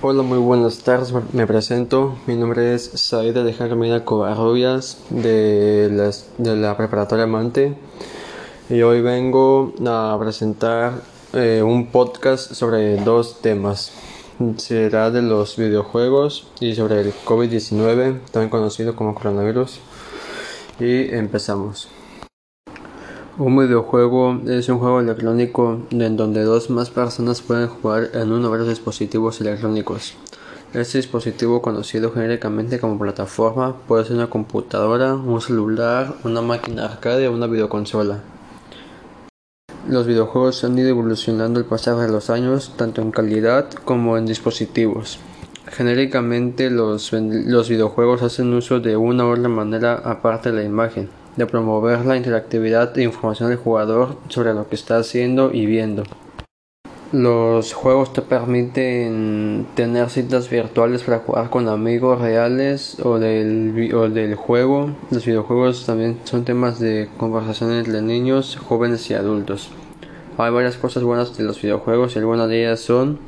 Hola, muy buenas tardes. Me presento. Mi nombre es Said Alejandro Medina Covarrubias de, la Preparatoria Amante y hoy vengo a presentar eh, un podcast sobre dos temas. Será de los videojuegos y sobre el COVID-19, también conocido como coronavirus. Y empezamos. Un videojuego es un juego electrónico en donde dos más personas pueden jugar en uno de varios dispositivos electrónicos. Este dispositivo, conocido genéricamente como plataforma, puede ser una computadora, un celular, una máquina arcade o una videoconsola. Los videojuegos han ido evolucionando al pasar de los años, tanto en calidad como en dispositivos. Genéricamente, los, los videojuegos hacen uso de una u otra manera aparte de la imagen de promover la interactividad e información del jugador sobre lo que está haciendo y viendo. Los juegos te permiten tener citas virtuales para jugar con amigos reales o del, o del juego. Los videojuegos también son temas de conversación entre niños, jóvenes y adultos. Hay varias cosas buenas de los videojuegos y algunas de ellas son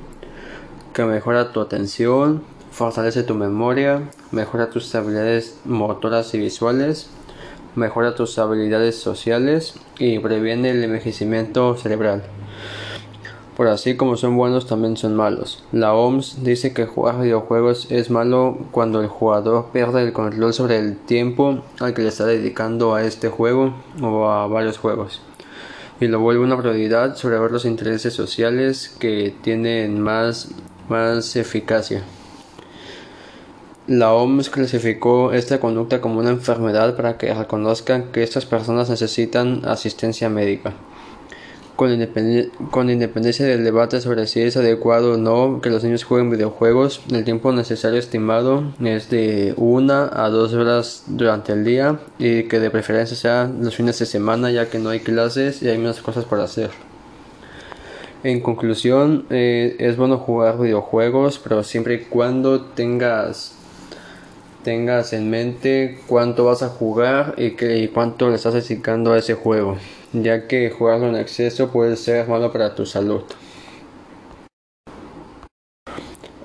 que mejora tu atención, fortalece tu memoria, mejora tus habilidades motoras y visuales, mejora tus habilidades sociales y previene el envejecimiento cerebral. Por así como son buenos también son malos. La OMS dice que jugar videojuegos es malo cuando el jugador pierde el control sobre el tiempo al que le está dedicando a este juego o a varios juegos y lo vuelve una prioridad sobre los intereses sociales que tienen más, más eficacia. La OMS clasificó esta conducta como una enfermedad para que reconozcan que estas personas necesitan asistencia médica. Con, independencia del debate sobre si es adecuado o no que los niños jueguen videojuegos, el tiempo necesario estimado es de una a dos horas durante el día y que de preferencia sea los fines de semana ya que no hay clases y hay menos cosas por hacer. En conclusión, eh, es bueno jugar videojuegos, pero siempre y cuando tengas tengas en mente cuánto vas a jugar y, que, cuánto le estás dedicando a ese juego, ya que jugarlo en exceso puede ser malo para tu salud.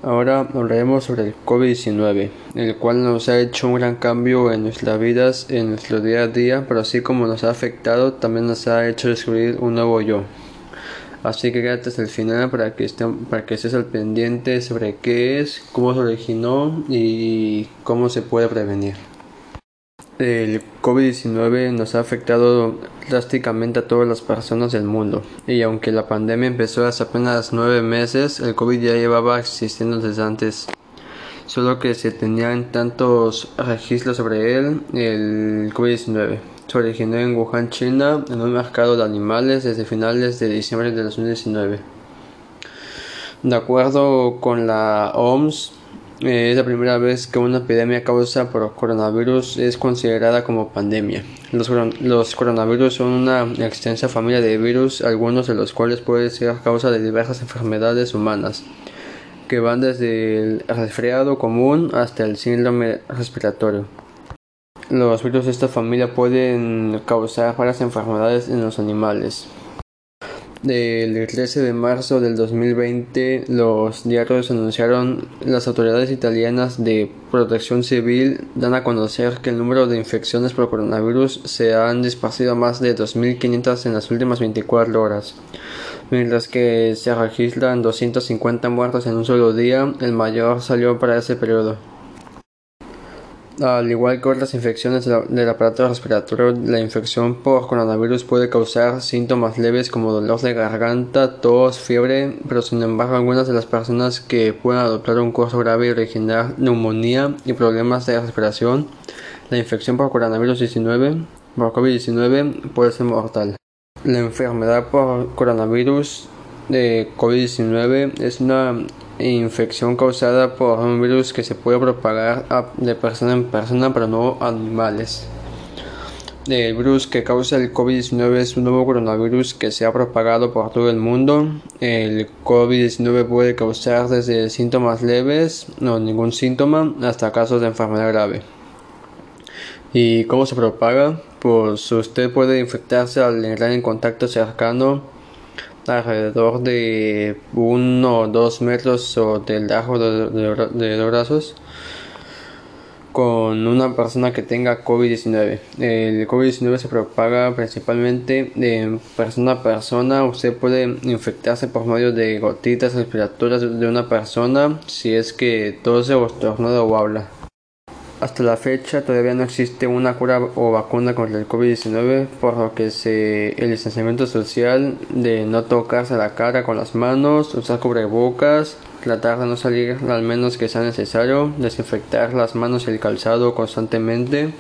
Ahora hablaremos sobre el COVID-19, el cual nos ha hecho un gran cambio en nuestras vidas, en nuestro día a día, pero así como nos ha afectado, también nos ha hecho descubrir un nuevo yo. Así que quédate hasta el final para que, para que estés al pendiente sobre qué es, cómo se originó y cómo se puede prevenir. El COVID-19 nos ha afectado drásticamente a todas las personas del mundo y aunque la pandemia empezó hace apenas nueve meses, el COVID ya llevaba existiendo desde antes. Solo que se tenían tantos registros sobre él, el COVID-19 se originó en Wuhan, China, en un mercado de animales desde finales de diciembre de 2019. De acuerdo con la OMS, eh, es la primera vez que una epidemia causada por coronavirus es considerada como pandemia. Los, los, coronavirus son una extensa familia de virus, algunos de los cuales pueden ser causa de diversas enfermedades humanas, que van desde el resfriado común hasta el síndrome respiratorio. Los virus de esta familia pueden causar varias enfermedades en los animales. El 13 de marzo del 2020, los diarios anunciaron las autoridades italianas de protección civil dan a conocer que el número de infecciones por coronavirus se han disparcido a más de 2.500 en las últimas 24 horas, mientras que se registran 250 muertos en un solo día, el mayor salió para ese periodo. Al igual que otras infecciones del aparato respiratorio, la infección por coronavirus puede causar síntomas leves como dolor de garganta, tos, fiebre, pero sin embargo algunas de las personas que pueden adoptar un curso grave y originar neumonía y problemas de respiración, la infección por coronavirus 19, por COVID-19 puede ser mortal. La enfermedad por coronavirus de COVID-19 es una infección causada por un virus que se puede propagar de persona en persona, pero no animales. El virus que causa el COVID-19 es un nuevo coronavirus que se ha propagado por todo el mundo. El COVID-19 puede causar desde síntomas leves, no ningún síntoma, hasta casos de enfermedad grave. ¿Y cómo se propaga? Pues usted puede infectarse al entrar en contacto cercano alrededor de 1 o 2 metros o del largo de, los brazos con una persona que tenga COVID-19. El COVID-19 se propaga principalmente de persona a persona. Usted puede infectarse por medio de gotitas respiratorias de una persona si es que tose o estornuda o habla. Hasta la fecha todavía no existe una cura o vacuna contra el COVID-19, por lo que se, el distanciamiento social de no tocarse la cara con las manos, usar cubrebocas, tratar de no salir al menos que sea necesario, desinfectar las manos y el calzado constantemente,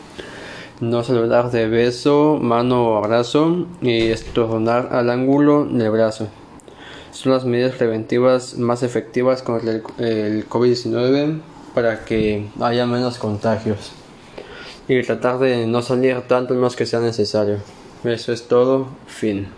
no saludar de beso, mano o abrazo y estornudar al ángulo del brazo. Son las medidas preventivas más efectivas contra el, el COVID-19 para que haya menos contagios y tratar de no salir tanto más que sea necesario. Eso es todo, fin.